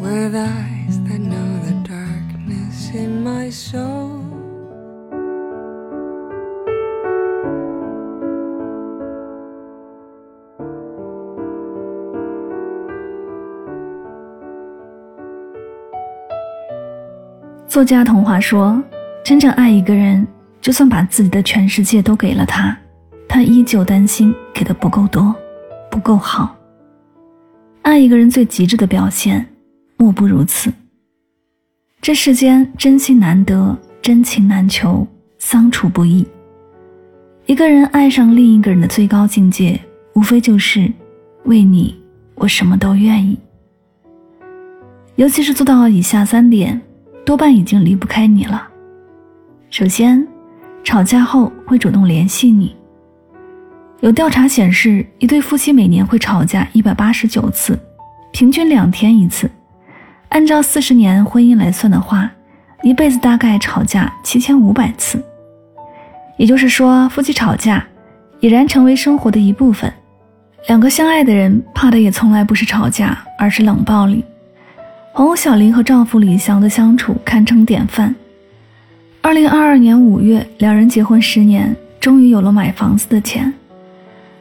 With eyes that know the darkness in my soul. 作家童话说真正爱一个人就算把自己的全世界都给了他他依旧担心给的不够多不够好。爱一个人最极致的表现莫不如此。这世间真心难得，真情难求，相处不易。一个人爱上另一个人的最高境界，无非就是为你，我什么都愿意。尤其是做到以下三点，多半已经离不开你了。首先，吵架后会主动联系你。有调查显示，一对夫妻每年会吵架一百八十九次，平均两天一次。按照四十年婚姻来算的话，一辈子大概吵架七千五百次。也就是说，夫妻吵架已然成为生活的一部分。两个相爱的人怕的也从来不是吵架，而是冷暴力。黄红小玲和丈夫李翔的相处堪称典范。二零二二年五月，两人结婚十年，终于有了买房子的钱。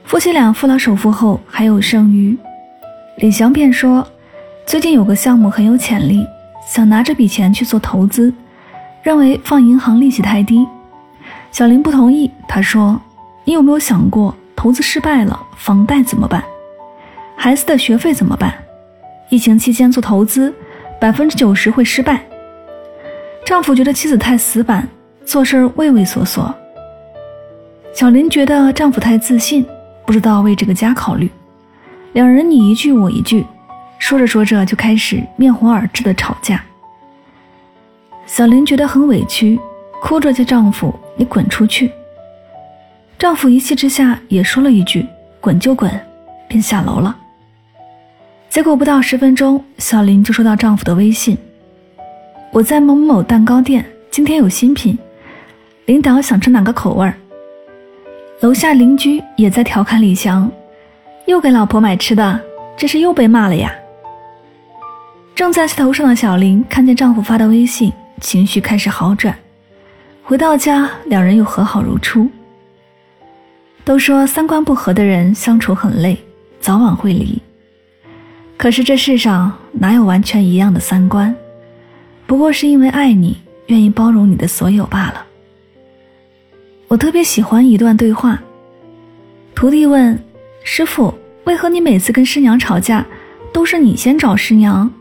夫妻俩付了首付后，还有剩余。李翔便说。最近有个项目很有潜力，想拿这笔钱去做投资，认为放银行利息太低。小林不同意，他说：“你有没有想过，投资失败了，房贷怎么办？孩子的学费怎么办？疫情期间做投资，百分之九十会失败。”丈夫觉得妻子太死板，做事畏畏缩缩。小林觉得丈夫太自信，不知道为这个家考虑。两人你一句我一句。说着说着就开始面红耳赤的吵架。小林觉得很委屈，哭着叫丈夫：“你滚出去！”丈夫一气之下也说了一句：“滚就滚”，便下楼了。结果不到十分钟，小林就收到丈夫的微信：“我在某某蛋糕店，今天有新品，领导想吃哪个口味？”楼下邻居也在调侃李翔：“又给老婆买吃的，这是又被骂了呀。”正在气头上的小林看见丈夫发的微信，情绪开始好转。回到家，两人又和好如初。都说三观不合的人相处很累，早晚会离。可是这世上哪有完全一样的三观？不过是因为爱你，愿意包容你的所有罢了。我特别喜欢一段对话：徒弟问师傅，为何你每次跟师娘吵架，都是你先找师娘？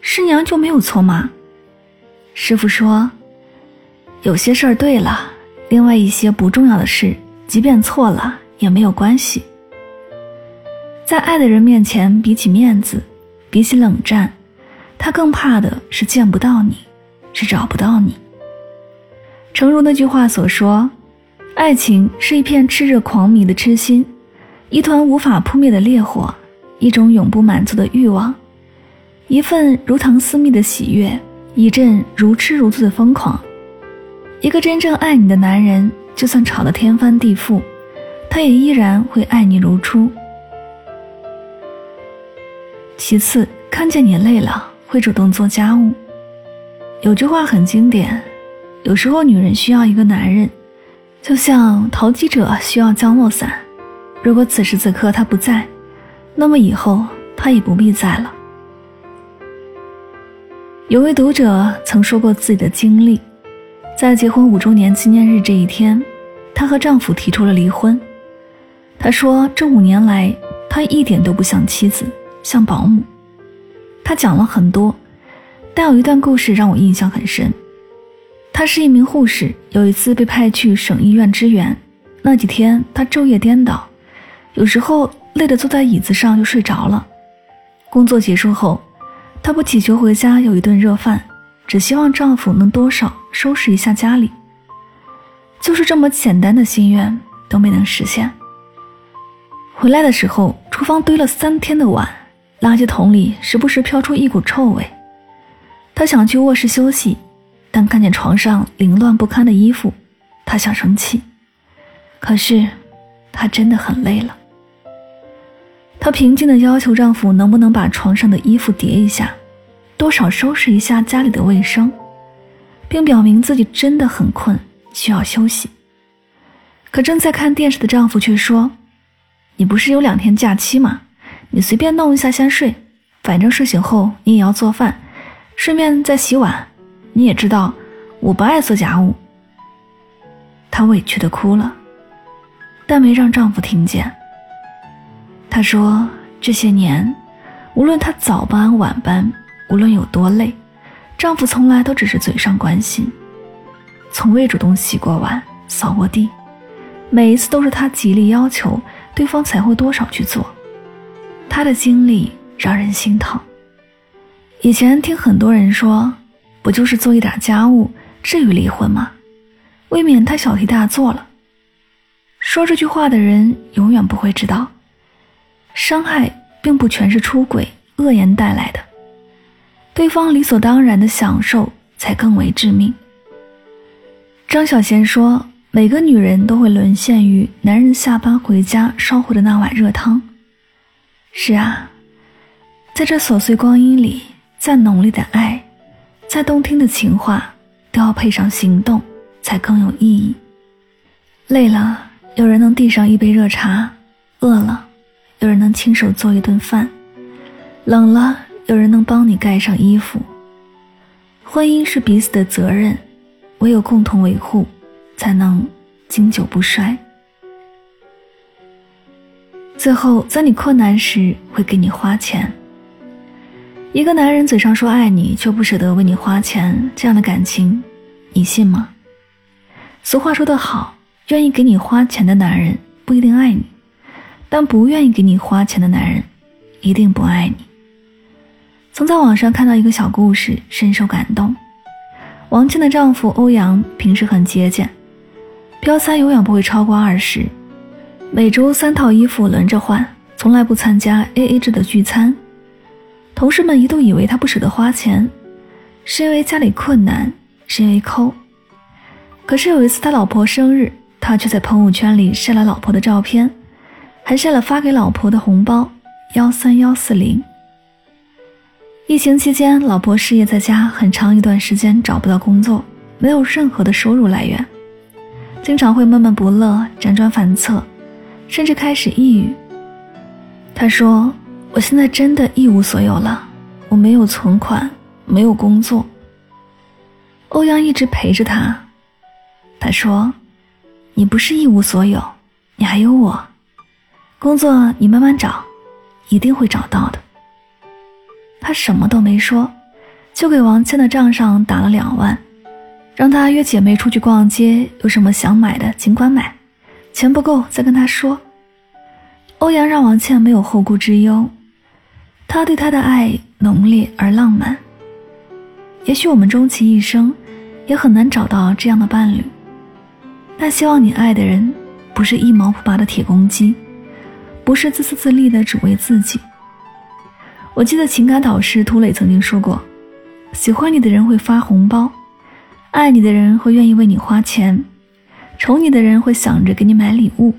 师娘就没有错吗？师傅说：“有些事儿对了，另外一些不重要的事，即便错了也没有关系。在爱的人面前，比起面子，比起冷战，他更怕的是见不到你，是找不到你。”诚如那句话所说：“爱情是一片炽热狂迷的痴心，一团无法扑灭的烈火，一种永不满足的欲望。”一份如糖似蜜的喜悦，一阵如痴如醉的疯狂。一个真正爱你的男人，就算吵得天翻地覆，他也依然会爱你如初。其次，看见你累了，会主动做家务。有句话很经典：有时候女人需要一个男人，就像投机者需要降落伞。如果此时此刻他不在，那么以后他也不必在了。有位读者曾说过自己的经历，在结婚五周年纪念日这一天，她和丈夫提出了离婚。她说，这五年来，她一点都不像妻子，像保姆。她讲了很多，但有一段故事让我印象很深。她是一名护士，有一次被派去省医院支援，那几天她昼夜颠倒，有时候累得坐在椅子上就睡着了。工作结束后。她不祈求回家有一顿热饭，只希望丈夫能多少收拾一下家里。就是这么简单的心愿都没能实现。回来的时候，厨房堆了三天的碗，垃圾桶里时不时飘出一股臭味。她想去卧室休息，但看见床上凌乱不堪的衣服，她想生气。可是，她真的很累了。她平静地要求丈夫能不能把床上的衣服叠一下，多少收拾一下家里的卫生，并表明自己真的很困。需要休息，可正在看电视的丈夫却说：“你不是有两天假期吗？你随便弄一下先睡，反正睡醒后你也要做饭，顺便再洗碗。你也知道我不爱做家务。”她委屈的哭了，但没让丈夫听见。她说：“这些年，无论她早班晚班，无论有多累，丈夫从来都只是嘴上关心。”从未主动洗过碗、扫过地，每一次都是他极力要求，对方才会多少去做。他的经历让人心疼。以前听很多人说，不就是做一点家务，至于离婚吗？未免太小题大做了。说这句话的人永远不会知道，伤害并不全是出轨、恶言带来的，对方理所当然的享受才更为致命。张小娴说：“每个女人都会沦陷于男人下班回家烧回的那碗热汤。”是啊，在这琐碎光阴里，再浓烈的爱，再动听的情话，都要配上行动，才更有意义。累了，有人能递上一杯热茶；饿了，有人能亲手做一顿饭；冷了，有人能帮你盖上衣服。婚姻是彼此的责任。唯有共同维护，才能经久不衰。最后，在你困难时会给你花钱。一个男人嘴上说爱你，却不舍得为你花钱，这样的感情，你信吗？俗话说得好，愿意给你花钱的男人不一定爱你，但不愿意给你花钱的男人，一定不爱你。曾在网上看到一个小故事，深受感动。王倩的丈夫欧阳平时很节俭，标餐永远不会超过二十，每周三套衣服轮着换，从来不参加 A A 制的聚餐。同事们一度以为他不舍得花钱，是因为家里困难，是因为抠。可是有一次他老婆生日，他却在朋友圈里晒了老婆的照片，还晒了发给老婆的红包幺三幺四零。疫情期间，老婆失业在家，很长一段时间找不到工作，没有任何的收入来源，经常会闷闷不乐、辗转反侧，甚至开始抑郁。他说：“我现在真的一无所有了，我没有存款，没有工作。”欧阳一直陪着他。他说：“你不是一无所有，你还有我。工作你慢慢找，一定会找到的。”他什么都没说，就给王倩的账上打了两万，让她约姐妹出去逛街，有什么想买的尽管买，钱不够再跟他说。欧阳让王倩没有后顾之忧，他对她的爱浓烈而浪漫。也许我们终其一生，也很难找到这样的伴侣，但希望你爱的人不是一毛不拔的铁公鸡，不是自私自利的只为自己。我记得情感导师涂磊曾经说过：“喜欢你的人会发红包，爱你的人会愿意为你花钱，宠你的人会想着给你买礼物，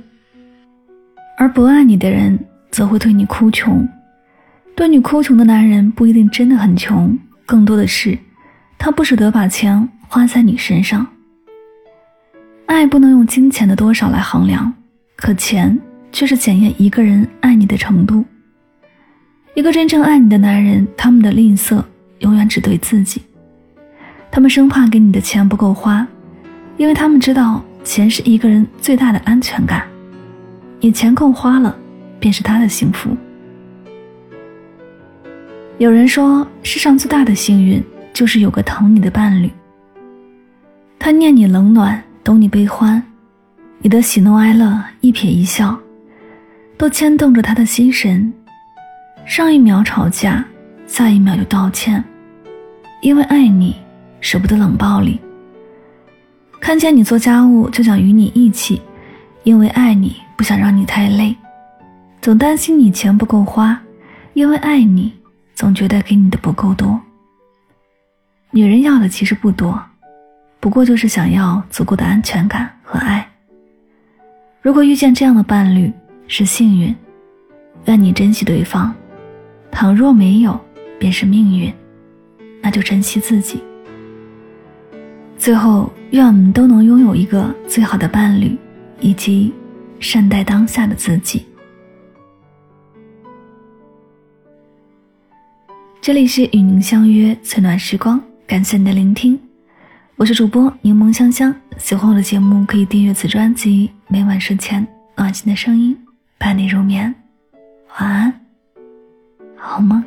而不爱你的人则会对你哭穷。对你哭穷的男人不一定真的很穷，更多的是他不舍得把钱花在你身上。爱不能用金钱的多少来衡量，可钱却是检验一个人爱你的程度。”一个真正爱你的男人，他们的吝啬永远只对自己。他们生怕给你的钱不够花，因为他们知道钱是一个人最大的安全感。你钱够花了，便是他的幸福。有人说，世上最大的幸运就是有个疼你的伴侣。他念你冷暖，懂你悲欢，你的喜怒哀乐一瞥一笑，都牵动着他的心神。上一秒吵架，下一秒就道歉，因为爱你舍不得冷暴力。看见你做家务就想与你一起，因为爱你不想让你太累，总担心你钱不够花，因为爱你总觉得给你的不够多。女人要的其实不多，不过就是想要足够的安全感和爱。如果遇见这样的伴侣是幸运，愿你珍惜对方；倘若没有，便是命运，那就珍惜自己。最后，愿我们都能拥有一个最好的伴侣，以及善待当下的自己。这里是与您相约最暖时光，感谢您的聆听，我是主播柠檬香香。喜欢我的节目，可以订阅此专辑，每晚睡前暖心的声音伴你入眠，晚安，好梦？